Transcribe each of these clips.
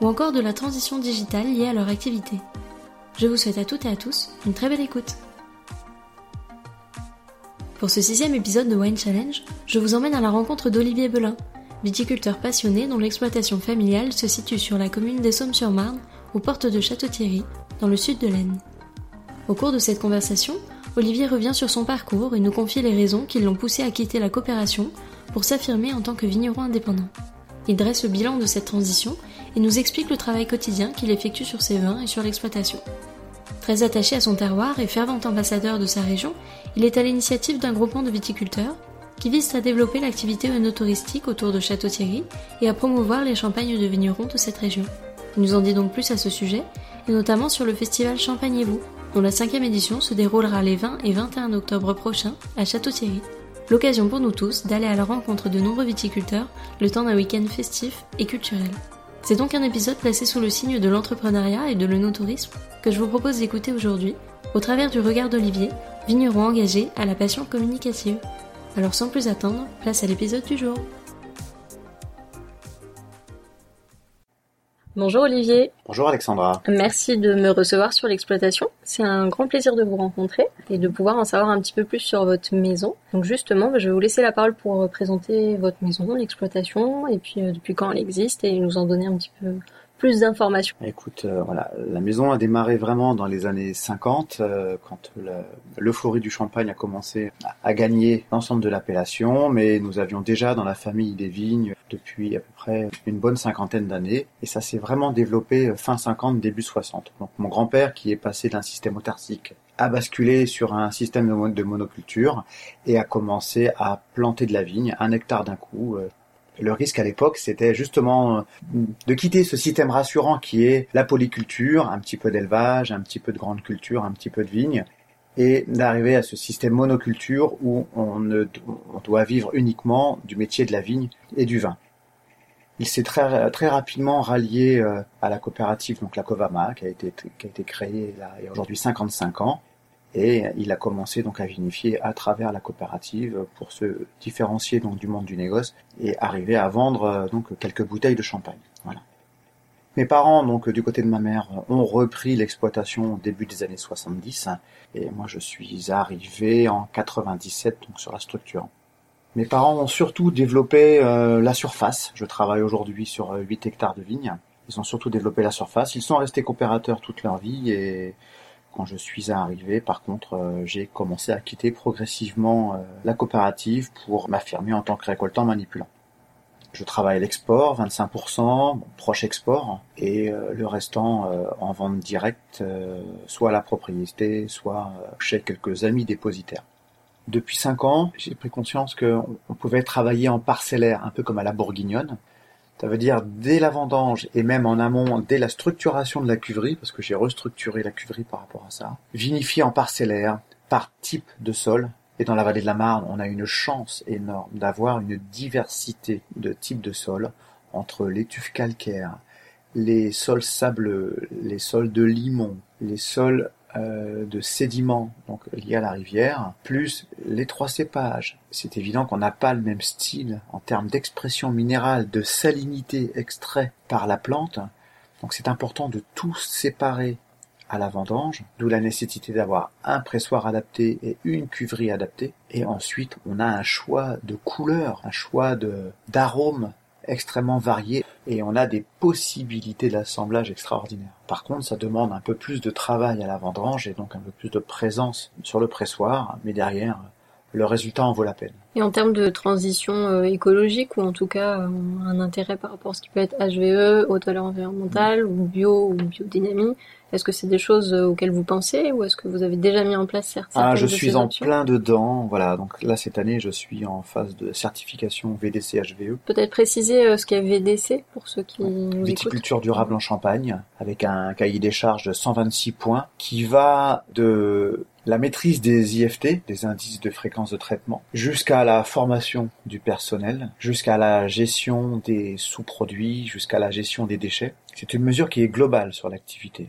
ou encore de la transition digitale liée à leur activité. Je vous souhaite à toutes et à tous une très belle écoute. Pour ce sixième épisode de Wine Challenge, je vous emmène à la rencontre d'Olivier Belin, viticulteur passionné dont l'exploitation familiale se situe sur la commune des Sommes-sur-Marne, aux portes de Château-Thierry, dans le sud de l'Aisne. Au cours de cette conversation, Olivier revient sur son parcours et nous confie les raisons qui l'ont poussé à quitter la coopération pour s'affirmer en tant que vigneron indépendant. Il dresse le bilan de cette transition et nous explique le travail quotidien qu'il effectue sur ses vins et sur l'exploitation. Très attaché à son terroir et fervent ambassadeur de sa région, il est à l'initiative d'un groupement de viticulteurs qui vise à développer l'activité œnotouristique autour de Château-Thierry et à promouvoir les champagnes de vignerons de cette région. Il nous en dit donc plus à ce sujet, et notamment sur le festival Champagne et vous, dont la cinquième édition se déroulera les 20 et 21 octobre prochains à Château-Thierry. L'occasion pour nous tous d'aller à la rencontre de nombreux viticulteurs le temps d'un week-end festif et culturel. C'est donc un épisode placé sous le signe de l'entrepreneuriat et de l'œnotourisme que je vous propose d'écouter aujourd'hui, au travers du regard d'Olivier, vigneron engagé à la passion communicative. Alors sans plus attendre, place à l'épisode du jour. Bonjour Olivier. Bonjour Alexandra. Merci de me recevoir sur l'exploitation. C'est un grand plaisir de vous rencontrer et de pouvoir en savoir un petit peu plus sur votre maison. Donc justement, je vais vous laisser la parole pour présenter votre maison, l'exploitation et puis euh, depuis quand elle existe et nous en donner un petit peu plus d'informations. Écoute, euh, voilà, la maison a démarré vraiment dans les années 50, euh, quand l'euphorie du champagne a commencé à, gagner l'ensemble de l'appellation, mais nous avions déjà dans la famille des vignes depuis à peu près une bonne cinquantaine d'années, et ça s'est vraiment développé euh, fin 50, début 60. Donc mon grand-père, qui est passé d'un système autarcique a basculé sur un système de monoculture et a commencé à planter de la vigne, un hectare d'un coup, le risque à l'époque, c'était justement euh, de quitter ce système rassurant qui est la polyculture, un petit peu d'élevage, un petit peu de grande culture, un petit peu de vigne, et d'arriver à ce système monoculture où on, ne, on doit vivre uniquement du métier de la vigne et du vin. Il s'est très, très rapidement rallié euh, à la coopérative, donc la Covama, qui a été, qui a été créée là, il y a aujourd'hui 55 ans, et il a commencé donc à vinifier à travers la coopérative pour se différencier donc du monde du négoce et arriver à vendre euh, donc quelques bouteilles de champagne. Voilà. Mes parents, donc du côté de ma mère, ont repris l'exploitation au début des années 70 et moi je suis arrivé en 97 donc sur la structure. Mes parents ont surtout développé euh, la surface. Je travaille aujourd'hui sur 8 hectares de vignes. Ils ont surtout développé la surface. Ils sont restés coopérateurs toute leur vie et quand je suis arrivé, par contre, euh, j'ai commencé à quitter progressivement euh, la coopérative pour m'affirmer en tant que récoltant manipulant. Je travaille à l'export, 25%, proche export, et euh, le restant en vente directe, soit à la propriété, soit chez quelques amis dépositaires. Depuis 5 ans, j'ai pris conscience qu'on pouvait travailler en parcellaire, un peu comme à la bourguignonne, ça veut dire dès la vendange et même en amont, dès la structuration de la cuverie, parce que j'ai restructuré la cuverie par rapport à ça, vinifier en parcellaire, par type de sol. Et dans la vallée de la Marne, on a une chance énorme d'avoir une diversité de types de sols entre les tuffes calcaires, les sols sableux, les sols de limon, les sols de sédiments donc liés à la rivière, plus les trois cépages. C'est évident qu'on n'a pas le même style en termes d'expression minérale, de salinité extrait par la plante. Donc c'est important de tout séparer à la vendange, d'où la nécessité d'avoir un pressoir adapté et une cuverie adaptée. Et ensuite, on a un choix de couleurs, un choix de d'arômes extrêmement varié et on a des possibilités d'assemblage extraordinaires. Par contre, ça demande un peu plus de travail à la vendange et donc un peu plus de présence sur le pressoir, mais derrière, le résultat en vaut la peine. Et en termes de transition euh, écologique ou en tout cas euh, un intérêt par rapport à ce qui peut être HVE, haute valeur environnementale ou bio ou biodynamie, est-ce que c'est des choses euh, auxquelles vous pensez ou est-ce que vous avez déjà mis en place certaines Ah, je suis en plein dedans. Voilà, donc là cette année, je suis en phase de certification VDC HVE. Peut-être préciser ce qu'est VDC pour ceux qui Viticulture durable en Champagne avec un cahier des charges de 126 points qui va de la maîtrise des IFT, des indices de fréquence de traitement, jusqu'à la formation du personnel, jusqu'à la gestion des sous-produits, jusqu'à la gestion des déchets. C'est une mesure qui est globale sur l'activité.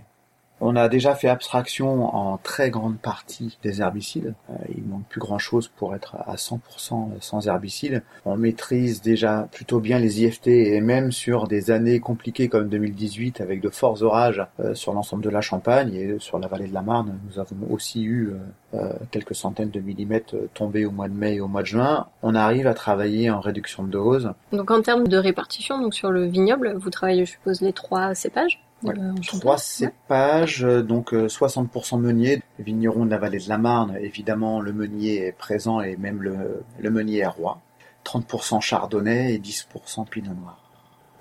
On a déjà fait abstraction en très grande partie des herbicides. Euh, il manque plus grand chose pour être à 100% sans herbicides. On maîtrise déjà plutôt bien les IFT et même sur des années compliquées comme 2018 avec de forts orages euh, sur l'ensemble de la Champagne et sur la vallée de la Marne, nous avons aussi eu euh, quelques centaines de millimètres tombés au mois de mai et au mois de juin. On arrive à travailler en réduction de dose. Donc en termes de répartition, donc sur le vignoble, vous travaillez, je suppose, les trois cépages? Ouais. Trois cépages, donc 60% euh, meunier, vigneron de la vallée de la Marne, évidemment le meunier est présent et même le, le meunier est roi. 30% chardonnay et 10% pinot noir.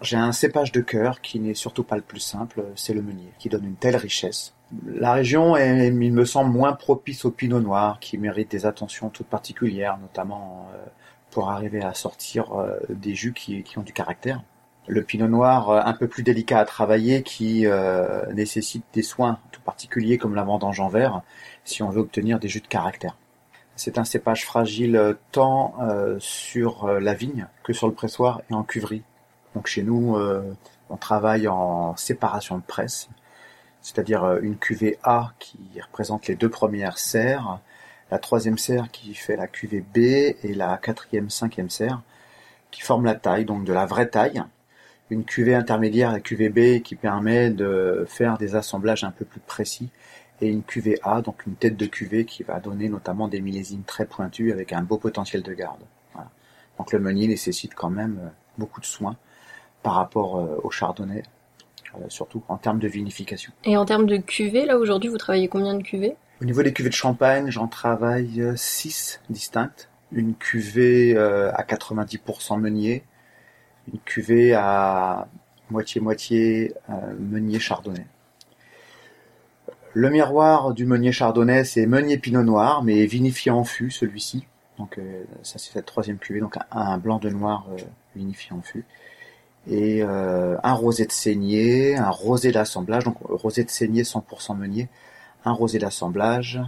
J'ai un cépage de cœur qui n'est surtout pas le plus simple, c'est le meunier, qui donne une telle richesse. La région est, il me semble, moins propice au pinot noir, qui mérite des attentions toutes particulières, notamment euh, pour arriver à sortir euh, des jus qui, qui ont du caractère le pinot noir euh, un peu plus délicat à travailler qui euh, nécessite des soins tout particuliers comme la vendange en verre si on veut obtenir des jus de caractère. C'est un cépage fragile euh, tant sur la vigne que sur le pressoir et en cuverie. Donc chez nous, on travaille en séparation de presse, c'est-à-dire une cuvée A qui représente les deux premières serres, la troisième serre qui fait la cuvée B et la quatrième, cinquième serre qui forment la taille, donc de la vraie taille une cuvée intermédiaire, la cuvée B, qui permet de faire des assemblages un peu plus précis, et une cuvée A, donc une tête de cuvée qui va donner notamment des millésimes très pointus avec un beau potentiel de garde. Donc le meunier nécessite quand même euh, beaucoup de soins par rapport euh, au chardonnay, euh, surtout en termes de vinification. Et en termes de cuvée, là aujourd'hui, vous travaillez combien de cuvées? Au niveau des cuvées de champagne, j'en travaille 6 distinctes. Une cuvée à 90% meunier, une cuvée à moitié-moitié euh, meunier chardonnay. Le miroir du meunier chardonnay, c'est meunier pinot noir, mais vinifié en fût, celui-ci. Donc euh, ça c'est cette troisième cuvée, donc un, blanc de noir euh, vinifié en fût. Et un rosé de saignée, un rosé d'assemblage, donc rosé de saignée 100% meunier, un rosé d'assemblage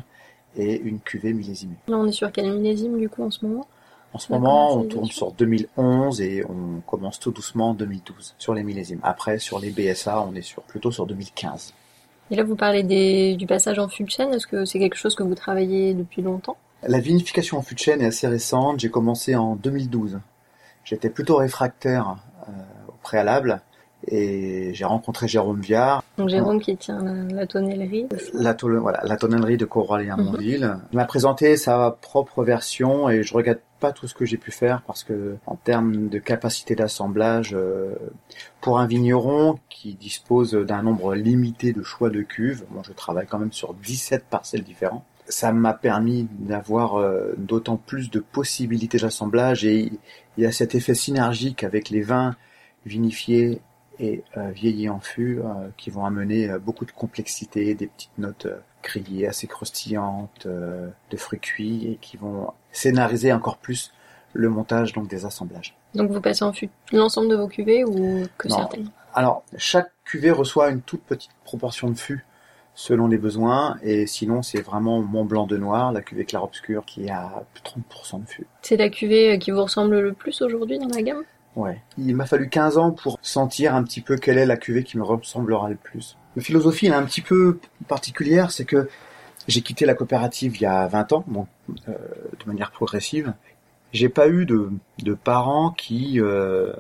et une cuvée millésimée. Là on est sur quel millésime du coup en ce moment? En ce moment, on tourne sur 2011 et on commence tout doucement en 2012 sur les millésimes. Après, sur les BSA, on est sur, plutôt sur 2015. Et là, vous parlez du passage en de chêne. Est-ce que c'est quelque chose que vous travaillez depuis longtemps? La vinification en de chêne est assez récente. J'ai commencé en 2012. J'étais plutôt réfractaire euh, au préalable et j'ai rencontré Jérôme Viard. Donc Jérôme qui tient la, tonnellerie. La, voilà, la tonnellerie de Corralier à Montville. Il m'a présenté sa propre version et je regrette pas tout ce que j'ai pu faire parce que en termes de capacité d'assemblage, euh, pour un vigneron qui dispose d'un nombre limité de choix de cuves, bon, je travaille quand même sur 17 parcelles différentes. Ça m'a permis d'avoir euh, d'autant plus de possibilités d'assemblage et il y a cet effet synergique avec les vins vinifiés et euh, vieillis en fût qui vont amener beaucoup de complexité, des petites notes grillées assez croustillantes, de fruits cuits et qui vont scénariser encore plus le montage donc des assemblages. Donc vous passez en fût l'ensemble de vos cuvées ou que certaines? Alors chaque cuvée reçoit une toute petite proportion de fût selon les besoins et sinon c'est vraiment mon blanc de noir, la cuvée clair obscur qui a plus de 30% de fût. C'est la cuvée euh, qui vous ressemble le plus aujourd'hui dans la gamme? Ouais. Il m'a fallu 15 ans pour sentir un petit peu quelle est la cuvée qui me ressemblera le plus. La philosophie est un petit peu particulière, c'est que j'ai quitté la coopérative il y a 20 ans, donc, euh, de manière progressive. J'ai pas eu de, de parents qui euh,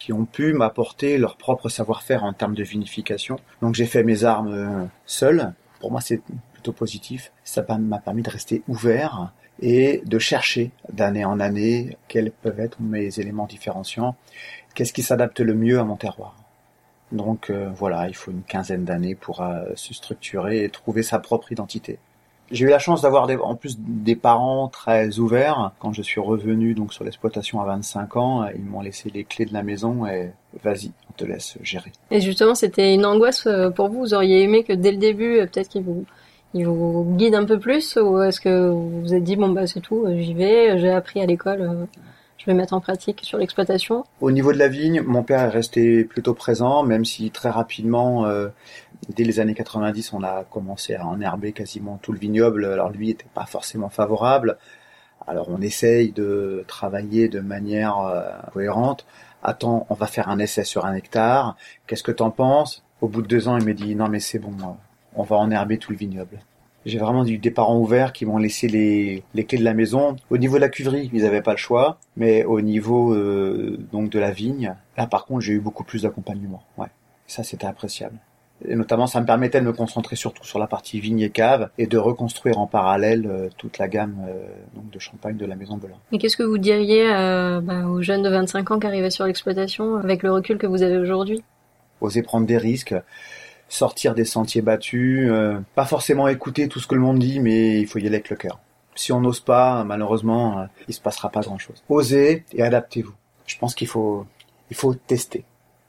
qui ont pu m'apporter leur propre savoir-faire en termes de vinification. Donc j'ai fait mes armes euh, seul. Pour moi, c'est plutôt positif. Ça m'a permis de rester ouvert et de chercher d'année en année quels peuvent être mes éléments différenciants, qu'est-ce qui s'adapte le mieux à mon terroir. Donc euh, voilà, il faut une quinzaine d'années pour euh, se structurer et trouver sa propre identité. J'ai eu la chance d'avoir en plus des parents très ouverts. Quand je suis revenu donc sur l'exploitation à 25 ans, ils m'ont laissé les clés de la maison et vas-y, on te laisse gérer. Et justement, c'était une angoisse euh, pour vous. Vous auriez aimé que dès le début, euh, peut-être qu'ils vous il vous guide un peu plus ou est-ce que vous vous êtes dit bon bah c'est tout, j'y vais, j'ai appris à l'école, je vais mettre en pratique sur l'exploitation? Au niveau de la vigne, mon père est resté plutôt présent, même si très rapidement, euh, dès les années 90, on a commencé à enherber quasiment tout le vignoble. Alors lui n'était pas forcément favorable. Alors on essaye de travailler de manière euh, cohérente. Attends, on va faire un essai sur un hectare. Qu'est-ce que t'en penses? Au bout de deux ans, il m'a dit non mais c'est bon, on va enherber tout le vignoble. J'ai vraiment eu des parents ouverts qui m'ont laissé les, les, clés de la maison. Au niveau de la cuverie, ils n'avaient pas le choix, mais au niveau euh, donc de la vigne, là par contre j'ai eu beaucoup plus d'accompagnement. Ouais, ça c'était appréciable. Et notamment, ça me permettait de me concentrer surtout sur la partie vigne et cave et de reconstruire en parallèle euh, toute la gamme euh, donc de champagne de la Maison Belin. Et qu'est-ce que vous diriez bah, aux jeunes de 25 ans qui arrivaient sur l'exploitation avec le recul que vous avez aujourd'hui? Oser prendre des risques, sortir des sentiers battus, euh, pas forcément écouter tout ce que le monde dit, mais il faut y aller avec le cœur. Si on n'ose pas, malheureusement, euh, il se passera pas grand-chose. Osez et adaptez-vous. Je pense qu'il faut, il faut tester.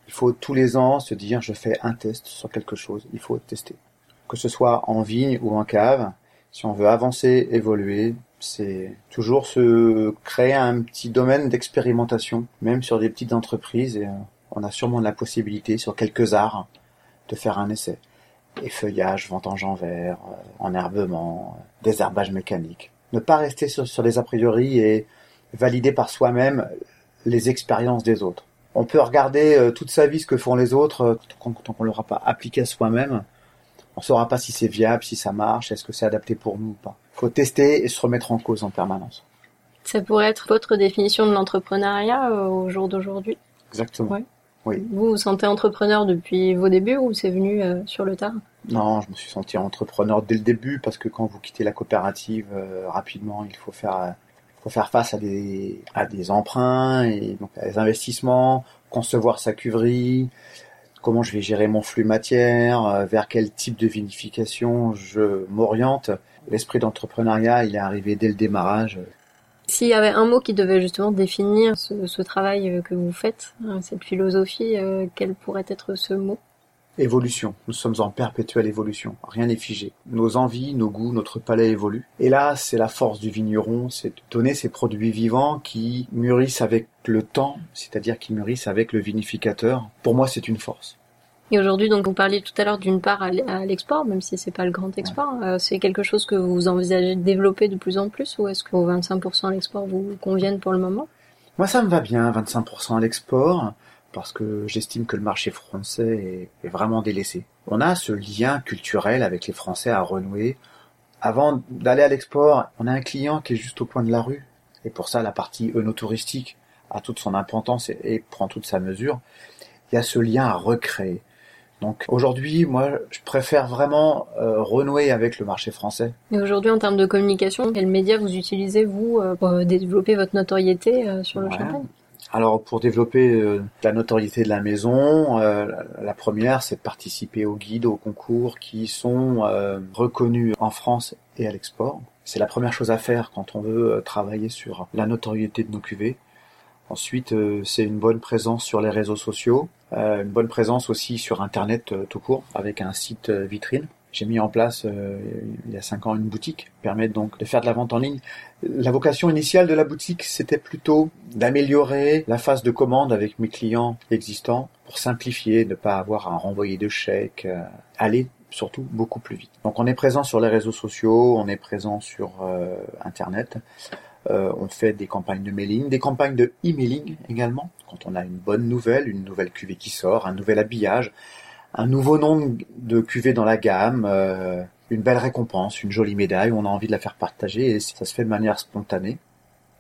Il faut tous les ans se dire je fais un test sur quelque chose. Il faut tester. Que ce soit en vigne ou en cave, si on veut avancer, évoluer, c'est toujours se créer un petit domaine d'expérimentation, même sur des petites entreprises. Et euh, on a sûrement la possibilité sur quelques arts de faire un essai. Effeuillage, ventange en verre, euh, enherbement, euh, désherbage mécanique. Ne pas rester sur, sur les a priori et valider par soi-même les expériences des autres. On peut regarder euh, toute sa vie ce que font les autres, tant qu'on ne l'aura pas appliqué à soi-même, on ne saura pas si c'est viable, si ça marche, est-ce que c'est adapté pour nous ou pas. Il faut tester et se remettre en cause en permanence. Ça pourrait être votre définition de l'entrepreneuriat au jour d'aujourd'hui? Exactement. Vous vous sentez entrepreneur depuis vos débuts ou c'est venu euh, sur le tard? Non, je me suis senti entrepreneur dès le début parce que quand vous quittez la coopérative euh, rapidement, il faut faire faut faire face à des à des emprunts et donc à des investissements, concevoir sa cuverie, comment je vais gérer mon flux matière, euh, vers quel type de vinification je m'oriente. L'esprit d'entrepreneuriat, il est arrivé dès le démarrage. S'il y avait un mot qui devait justement définir ce, travail euh, que vous faites, hein, cette philosophie, euh, quel pourrait être ce mot? Évolution. Nous sommes en perpétuelle évolution. Rien n'est figé. Nos envies, nos goûts, notre palais évoluent. Et là, c'est la force du vigneron, c'est de donner ces produits vivants qui mûrissent avec le temps, c'est-à-dire qui mûrissent avec le vinificateur. Pour moi, c'est une force. Et aujourd'hui, donc, vous parliez tout à l'heure d'une part à l'export, même si c'est pas le grand export. Euh, c'est quelque chose que vous envisagez de développer de plus en plus, ou est-ce que vos 25% à l'export vous conviennent pour le moment? Moi, ça me va bien, 25% à l'export, parce que j'estime que le marché français est, est, vraiment délaissé. On a ce lien culturel avec les Français à renouer. Avant d'aller à l'export, on a un client qui est juste au coin de la rue, et pour ça, la partie œnotouristique a toute son importance et, et prend toute sa mesure. Il y a ce lien à recréer. Donc aujourd'hui, moi, je préfère vraiment euh, renouer avec le marché français. Et aujourd'hui, en termes de communication, quels médias vous utilisez, vous, euh, pour développer votre notoriété euh, sur le champagne? Alors pour développer la notoriété de la maison, la première c'est de participer aux guides, aux concours qui sont reconnus en France et à l'export. C'est la première chose à faire quand on veut travailler sur la notoriété de nos cuvées. Ensuite, c'est une bonne présence sur les réseaux sociaux, euh, une bonne présence aussi sur Internet euh, tout court, avec un site euh, vitrine. J'ai mis en place il y a cinq ans une boutique, permet donc de faire de la vente en ligne. La vocation initiale de la boutique, c'était plutôt d'améliorer la phase de commande avec mes clients existants pour simplifier, ne pas avoir à renvoyer de chèques, aller surtout beaucoup plus vite. Donc on est présent sur les réseaux sociaux, on est présent sur Internet. Euh, on fait des campagnes de mailing, des campagnes de emailing également, quand on a une bonne nouvelle, une nouvelle cuvée qui sort, un nouvel habillage, un nouveau nom de cuvée dans la gamme, euh, une belle récompense, une jolie médaille, on a envie de la faire partager et ça se fait de manière spontanée.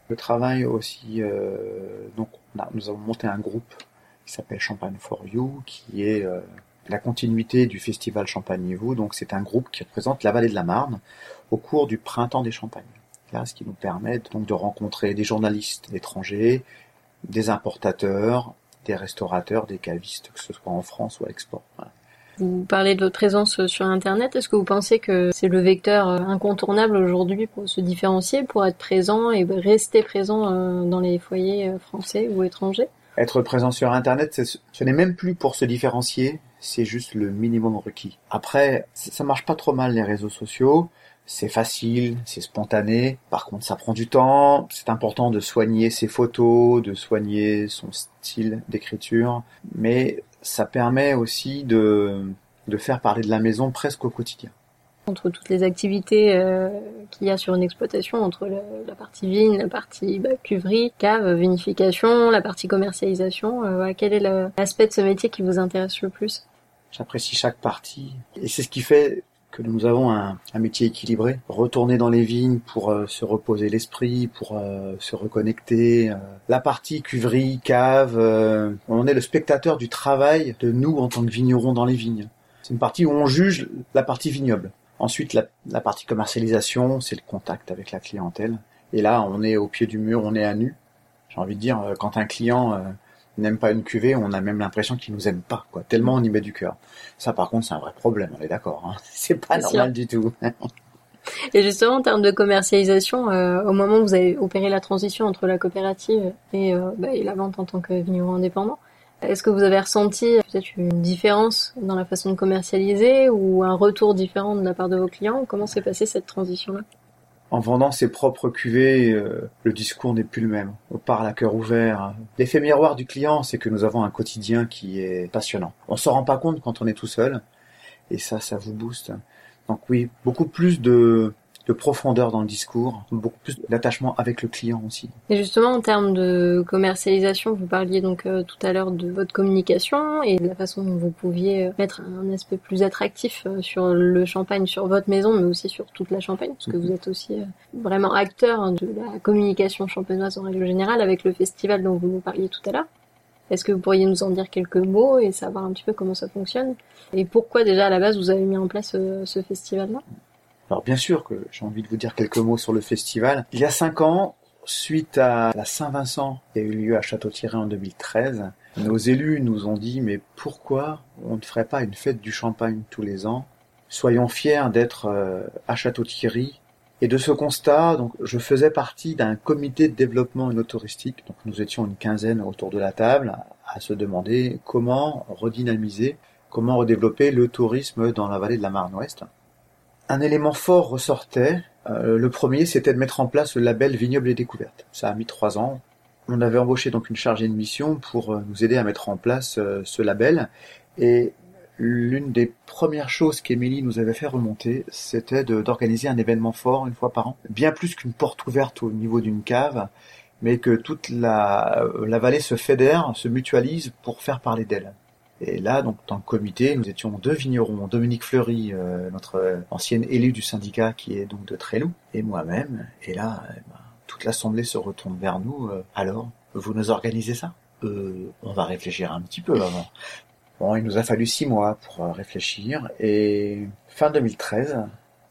Le travail aussi, euh, donc nous avons monté un groupe qui s'appelle Champagne for You, qui est la continuité du festival Champagne-vous. Donc c'est un groupe qui représente la vallée de la Marne au cours du printemps des Champagnes ce qui nous permet donc de rencontrer des journalistes étrangers, des importateurs, des restaurateurs, des cavistes, que ce soit en France ou à l'export. Vous parlez de votre présence sur Internet. Est-ce que vous pensez que c'est le vecteur incontournable aujourd'hui pour se différencier, pour être présent et rester présent dans les foyers français ou étrangers? Être présent sur Internet, ce n'est même plus pour se différencier, c'est juste le minimum requis. Après, ça marche pas trop mal les réseaux sociaux c'est facile, c'est spontané. Par contre, ça prend du temps. C'est important de soigner ses photos, de soigner son style d'écriture. Mais ça permet aussi de, de faire parler de la maison presque au quotidien. Entre toutes les activités euh, qu'il y a sur une exploitation, entre la, partie vigne, la partie bah, cuverie, cave, vinification, la partie commercialisation, euh, quel est l'aspect de ce métier qui vous intéresse le plus? J'apprécie chaque partie. Et c'est ce qui fait que nous avons un, métier équilibré. Retourner dans les vignes pour euh, se reposer l'esprit, pour euh, se reconnecter. Euh. La partie cuverie, cave, on est le spectateur du travail de nous en tant que vignerons dans les vignes. C'est une partie où on juge la partie vignoble. Ensuite, la, la partie commercialisation, c'est le contact avec la clientèle. Et là, on est au pied du mur, on est à nu. J'ai envie de dire, quand un client n'aime pas une cuvée, on a même l'impression qu'il nous aime pas, quoi. Tellement on y met du cœur. Ça, par contre, c'est un vrai problème. On est d'accord. Hein. C'est pas normal du tout. et justement, en termes de commercialisation, euh, au moment où vous avez opéré la transition entre la coopérative et, euh, bah, et la vente en tant que vigneron indépendant, est-ce que vous avez ressenti peut-être une différence dans la façon de commercialiser ou un retour différent de la part de vos clients? Comment s'est passée cette transition-là? En vendant ses propres cuvées, euh, le discours n'est plus le même. On parle à cœur ouvert. L'effet miroir du client, c'est que nous avons un quotidien qui est passionnant. On s'en rend pas compte quand on est tout seul, et ça, ça vous booste. Donc oui, beaucoup plus de de profondeur dans le discours, beaucoup plus d'attachement avec le client aussi. Et justement, en termes de commercialisation, vous parliez donc euh, tout à l'heure de votre communication et de la façon dont vous pouviez euh, mettre un aspect plus attractif euh, sur le champagne, sur votre maison, mais aussi sur toute la Champagne, parce que mhm. vous êtes aussi vraiment acteur de la communication champenoise en règle générale avec le festival dont vous nous parliez tout à l'heure. Est-ce que vous pourriez nous en dire quelques mots et savoir un petit peu comment ça fonctionne? Et pourquoi déjà à la base vous avez mis en place ce festival-là? Alors bien sûr que j'ai envie de vous dire quelques mots sur le festival. Il y a cinq ans, suite à la Saint-Vincent qui a eu lieu à Château-Thierry en 2013, nos élus nous ont dit mais pourquoi on ne ferait pas une fête du champagne tous les ans? Soyons fiers d'être euh, à Château-Thierry. Et de ce constat, donc, je faisais partie d'un comité de développement touristique. Donc, nous étions une quinzaine autour de la table à se demander comment redynamiser, comment redévelopper le tourisme dans la vallée de la Marne-Ouest un élément fort ressortait. Euh, le premier, c'était de mettre en place le label Vignoble et Découverte. Ça a mis trois ans. On avait embauché donc une chargée de mission pour euh, nous aider à mettre en place euh, ce label. Et l'une des premières choses qu'Émilie nous avait fait remonter, c'était d'organiser un événement fort une fois par an. Bien plus qu'une porte ouverte au niveau d'une cave, mais que toute la, la vallée se fédère, se mutualise pour faire parler d'elle. Et là, donc, dans le comité, nous étions deux vignerons, Dominique Fleury, euh, notre ancienne élue du syndicat qui est donc de Tréloup, et moi-même. Et là, eh ben, toute l'assemblée se retourne vers nous. Euh, alors, vous nous organisez ça? Euh, On va réfléchir un petit peu avant. Bon, il nous a fallu six mois pour euh, réfléchir, et fin 2013,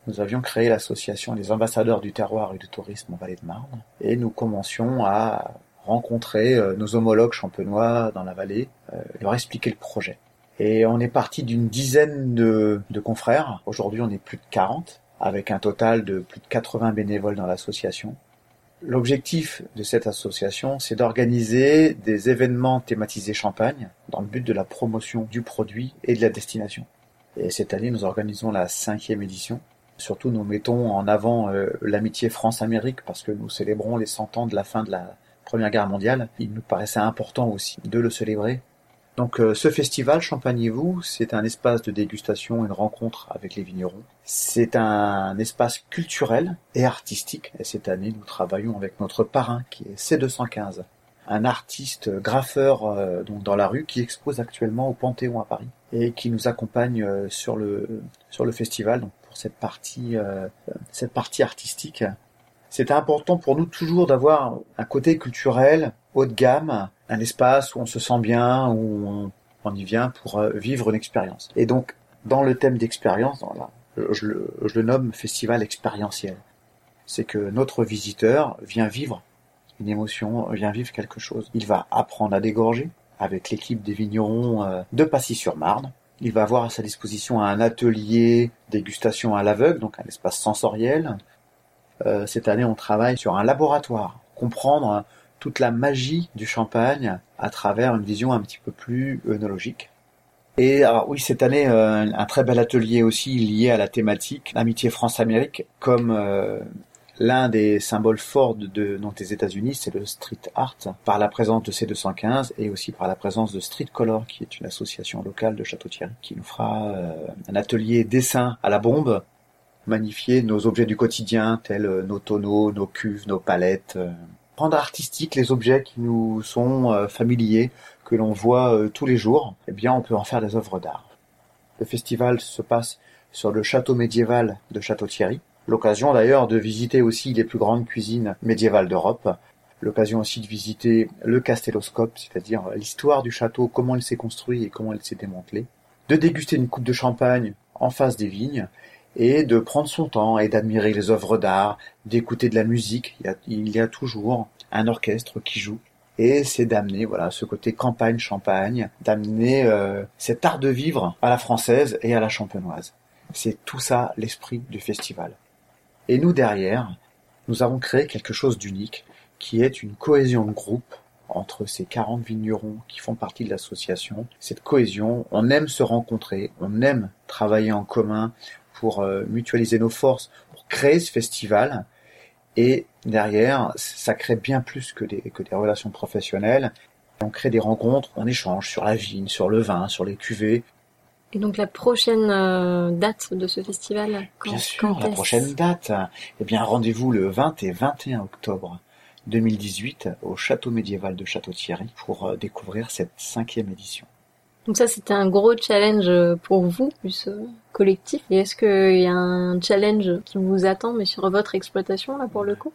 nous avions créé l'association des ambassadeurs du terroir et du tourisme en Vallée de Marne, et nous commencions à rencontrer euh, nos homologues champenois dans la vallée, euh, leur expliquer le projet. Et on est parti d'une dizaine de, confrères. Aujourd'hui, on est plus de 40, avec un total de plus de 80 bénévoles dans l'association. L'objectif de cette association, c'est d'organiser des événements thématisés champagne dans le but de la promotion du produit et de la destination. Et cette année, nous organisons la cinquième édition. Surtout, nous mettons en avant euh, l'amitié France-Amérique parce que nous célébrons les 100 ans de la fin de la Première Guerre mondiale, il nous paraissait important aussi de le célébrer. Donc euh, ce festival, Champagnez-vous, c'est un espace de dégustation et de rencontre avec les vignerons. C'est un espace culturel et artistique. Et cette année, nous travaillons avec notre parrain qui est C215, un artiste graffeur euh, donc dans la rue qui expose actuellement au Panthéon à Paris et qui nous accompagne euh, sur le sur le festival donc pour cette partie cette partie artistique c'était important pour nous toujours d'avoir un côté culturel haut de gamme, un espace où on se sent bien, où on, y vient pour euh, vivre une expérience. Et donc, dans le thème d'expérience, je, le, je le nomme festival expérientiel. C'est que notre visiteur vient vivre une émotion, vient vivre quelque chose. Il va apprendre à dégorger avec l'équipe des vignerons euh, de Passy-sur-Marne. Il va avoir à sa disposition un atelier dégustation à l'aveugle, donc un espace sensoriel. Euh, cette année, on travaille sur un laboratoire, comprendre toute la magie du champagne à travers une vision un petit peu plus œnologique. Et oui, cette année, euh, un très bel atelier aussi lié à la thématique Amitié France-Amérique, comme euh, l'un des symboles forts de, donc des États-Unis, c'est le street art, par la présence de C215 et aussi par la présence de Street Color, qui est une association locale de Château-Thierry, qui nous fera un atelier dessin à la bombe, magnifier nos objets du quotidien, tels nos tonneaux, nos cuves, nos palettes, rendre artistique les objets qui nous sont familiers, que l'on voit euh, tous les jours, eh bien on peut en faire des œuvres d'art. Le festival se passe sur le château médiéval de Château-Thierry. L'occasion d'ailleurs de visiter aussi les plus grandes cuisines médiévales d'Europe. L'occasion aussi de visiter le castelloscope, c'est-à-dire l'histoire du château, comment il s'est construit et comment il s'est démantelé. De déguster une coupe de champagne en face des vignes et de prendre son temps et d'admirer les œuvres d'art, d'écouter de la musique. Il y, a, il y a toujours un orchestre qui joue et c'est d'amener voilà ce côté campagne champagne, d'amener euh, cet art de vivre à la française et à la champenoise. C'est tout ça l'esprit du festival. Et nous derrière, nous avons créé quelque chose d'unique qui est une cohésion de groupe entre ces 40 vignerons qui font partie de l'association. Cette cohésion, on aime se rencontrer, on aime travailler en commun pour euh, mutualiser nos forces, pour créer ce festival et derrière, ça crée bien plus que des, que des relations professionnelles. On crée des rencontres, on échange sur la vigne, sur le vin, sur les cuvées. Et donc la prochaine euh, date de ce festival Bien sûr, la prochaine date. Eh bien, rendez-vous le 20 et 21 octobre 2018 au château médiéval de Château-Thierry pour euh, découvrir cette cinquième édition. Donc ça, c'était un gros challenge euh, pour vous, plus euh, collectif. Et est-ce qu'il y a un challenge qui vous attend, mais sur votre exploitation, là, pour le coup?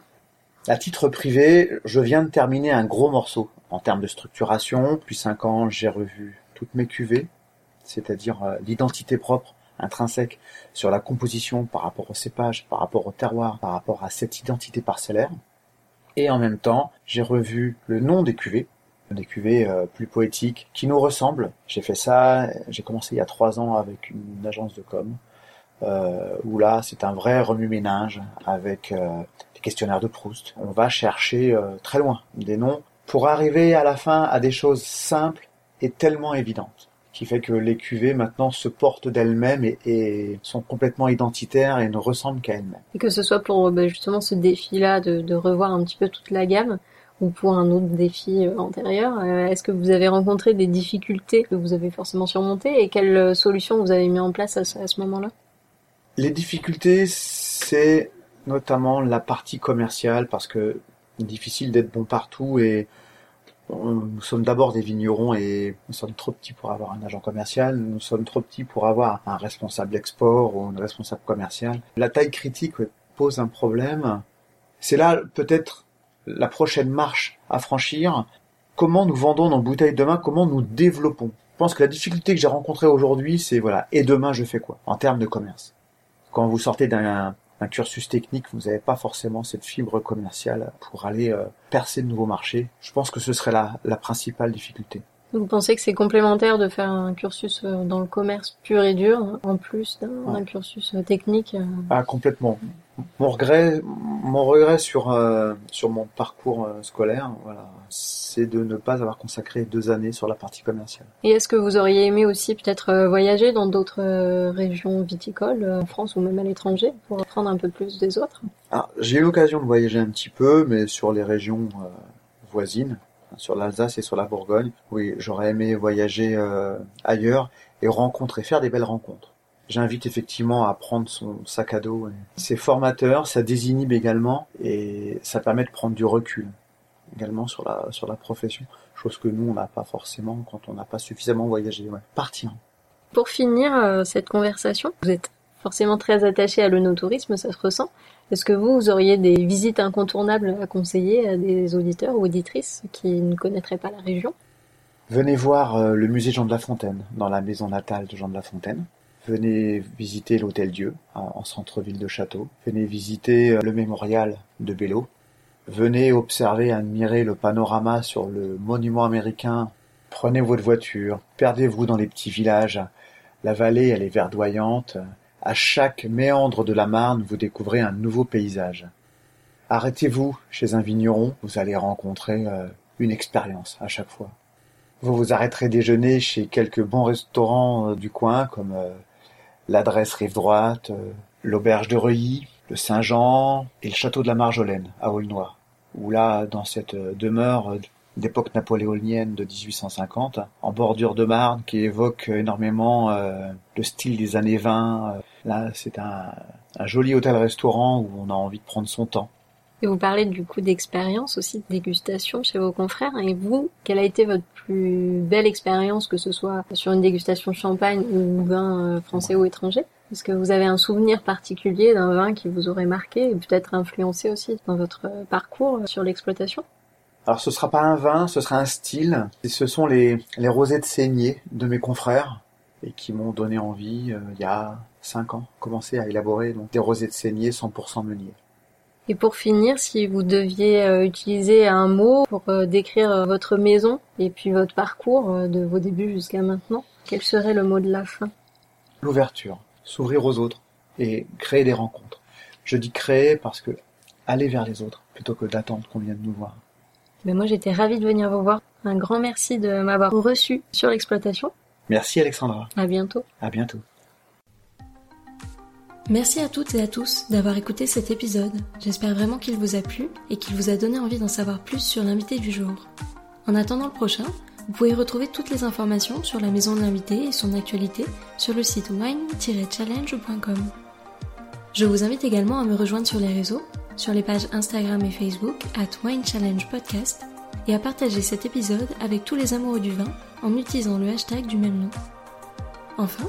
À titre privé, je viens de terminer un gros morceau en termes de structuration. Depuis cinq ans, j'ai revu toutes mes cuvées, c'est-à-dire l'identité propre intrinsèque sur la composition par rapport au cépage, par rapport au terroir, par rapport à cette identité parcellaire. Et en même temps, j'ai revu le nom des cuvées, des cuvées euh, plus poétiques qui nous ressemblent. J'ai fait ça, j'ai commencé il y a trois ans avec une agence de com, euh, où là c'est un vrai remue-ménage avec euh, des questionnaires de Proust. On va chercher très loin des noms pour arriver à la fin à des choses simples et tellement évidentes qui fait que les cuvées maintenant se portent d'elles-mêmes et, sont complètement identitaires et ne ressemblent qu'à elles-mêmes. Et que ce soit pour bah, justement ce défi-là de, de, revoir un petit peu toute la gamme, ou pour un autre défi euh, antérieur. Euh, est-ce que vous avez rencontré des difficultés que vous avez forcément surmontées et quelles euh, solutions vous avez mis en place à ce, moment-là? Les difficultés, c'est notamment la partie commerciale parce que difficile d'être bon partout et nous sommes d'abord des vignerons et nous sommes trop petits pour avoir un agent commercial, nous sommes trop petits pour avoir un responsable export ou un responsable commercial. La taille critique pose un problème. C'est là peut-être la prochaine marche à franchir, comment nous vendons nos bouteilles demain, comment nous développons? Je pense que la difficulté que j'ai rencontrée aujourd'hui, c'est voilà, et demain je fais quoi? En termes de commerce. Quand vous sortez d'un cursus technique, vous n'avez pas forcément cette fibre commerciale pour aller euh, percer de nouveaux marchés. Je pense que ce serait la, la principale difficulté. Vous pensez que c'est complémentaire de faire un cursus euh, dans le commerce pur et dur, en plus d'un cursus euh, technique Ah, complètement. Mon regret, mon regret sur euh, sur mon parcours euh, scolaire, voilà, c'est de ne pas avoir consacré deux années sur la partie commerciale. Et est-ce que vous auriez aimé aussi peut-être euh, voyager dans d'autres régions viticoles, en France ou même à l'étranger, pour apprendre un peu plus des autres? Ah, J'ai eu l'occasion de voyager un petit peu, mais sur les régions voisines, sur l'Alsace et sur la Bourgogne. Oui, j'aurais aimé voyager ailleurs et rencontrer, faire des belles rencontres. J'invite effectivement à prendre son sac à dos. C'est formateur, ça désinhibe également et ça permet de prendre du recul également sur la, sur la profession. Chose que nous, on n'a pas forcément quand on n'a pas suffisamment voyagé. Ouais. Partir. Pour finir euh, cette conversation, vous êtes forcément très attaché à l'onotourisme, ça se ressent. Est-ce que vous, vous auriez des visites incontournables à conseiller à des auditeurs ou auditrices qui ne connaîtraient pas la région? Venez voir euh, le musée Jean de La Fontaine, dans la maison natale de Jean de La Fontaine. Venez visiter l'Hôtel Dieu en centre-ville de Château. Venez visiter euh, le mémorial de Bello. Venez observer, admirer le panorama sur le monument américain. Prenez votre voiture, perdez-vous dans les petits villages. La vallée, elle est verdoyante. À chaque méandre de la Marne, vous découvrez un nouveau paysage. Arrêtez-vous chez un vigneron, vous allez rencontrer euh, une expérience à chaque fois. Vous vous arrêterez déjeuner chez quelques bons restaurants euh, du coin, comme euh, l'adresse Rive Droite, l'auberge de Reuilly, le Saint-Jean et le château de la Marjolaine à Aulnoy, où là, dans cette demeure d'époque napoléonienne de 1850, en bordure de Marne, qui évoque énormément le style des années 20. Là, c'est un joli hôtel-restaurant où on a envie de prendre son temps. Et vous parlez du coup d'expérience aussi, de dégustation chez vos confrères. Et vous, quelle a été votre plus belle expérience, que ce soit sur une dégustation champagne ou vin euh, français ou étranger? Est-ce que vous avez un souvenir particulier d'un vin qui vous aurait marqué et peut-être influencé aussi dans votre euh, parcours sur l'exploitation? Alors ce sera pas un vin, ce sera un style. Et ce sont les, les rosés de saignée de mes confrères et qui m'ont donné envie euh, il y a cinq ans, commencer à élaborer donc des rosés de saignée 100% meunier. Et pour finir, si vous deviez euh, utiliser un mot pour euh, décrire euh, votre maison et puis votre parcours de vos débuts jusqu'à maintenant, quel serait le mot de la fin? L'ouverture, s'ouvrir aux autres et créer des rencontres. Je dis créer parce que aller vers les autres plutôt que d'attendre qu'on vienne nous voir. Mais moi j'étais ravie de venir vous voir. Un grand merci de m'avoir reçu sur l'exploitation. Merci Alexandra. À bientôt. À bientôt. Merci à toutes et à tous d'avoir écouté cet épisode. J'espère vraiment qu'il vous a plu et qu'il vous a donné envie d'en savoir plus sur l'invité du jour. En attendant le prochain, vous pouvez retrouver toutes les informations sur la maison de l'invité et son actualité sur le site wine-challenge.com. Je vous invite également à me rejoindre sur les réseaux, sur les pages Instagram et Facebook at Wine Podcast et à partager cet épisode avec tous les amoureux du vin en utilisant le hashtag du même nom. Enfin,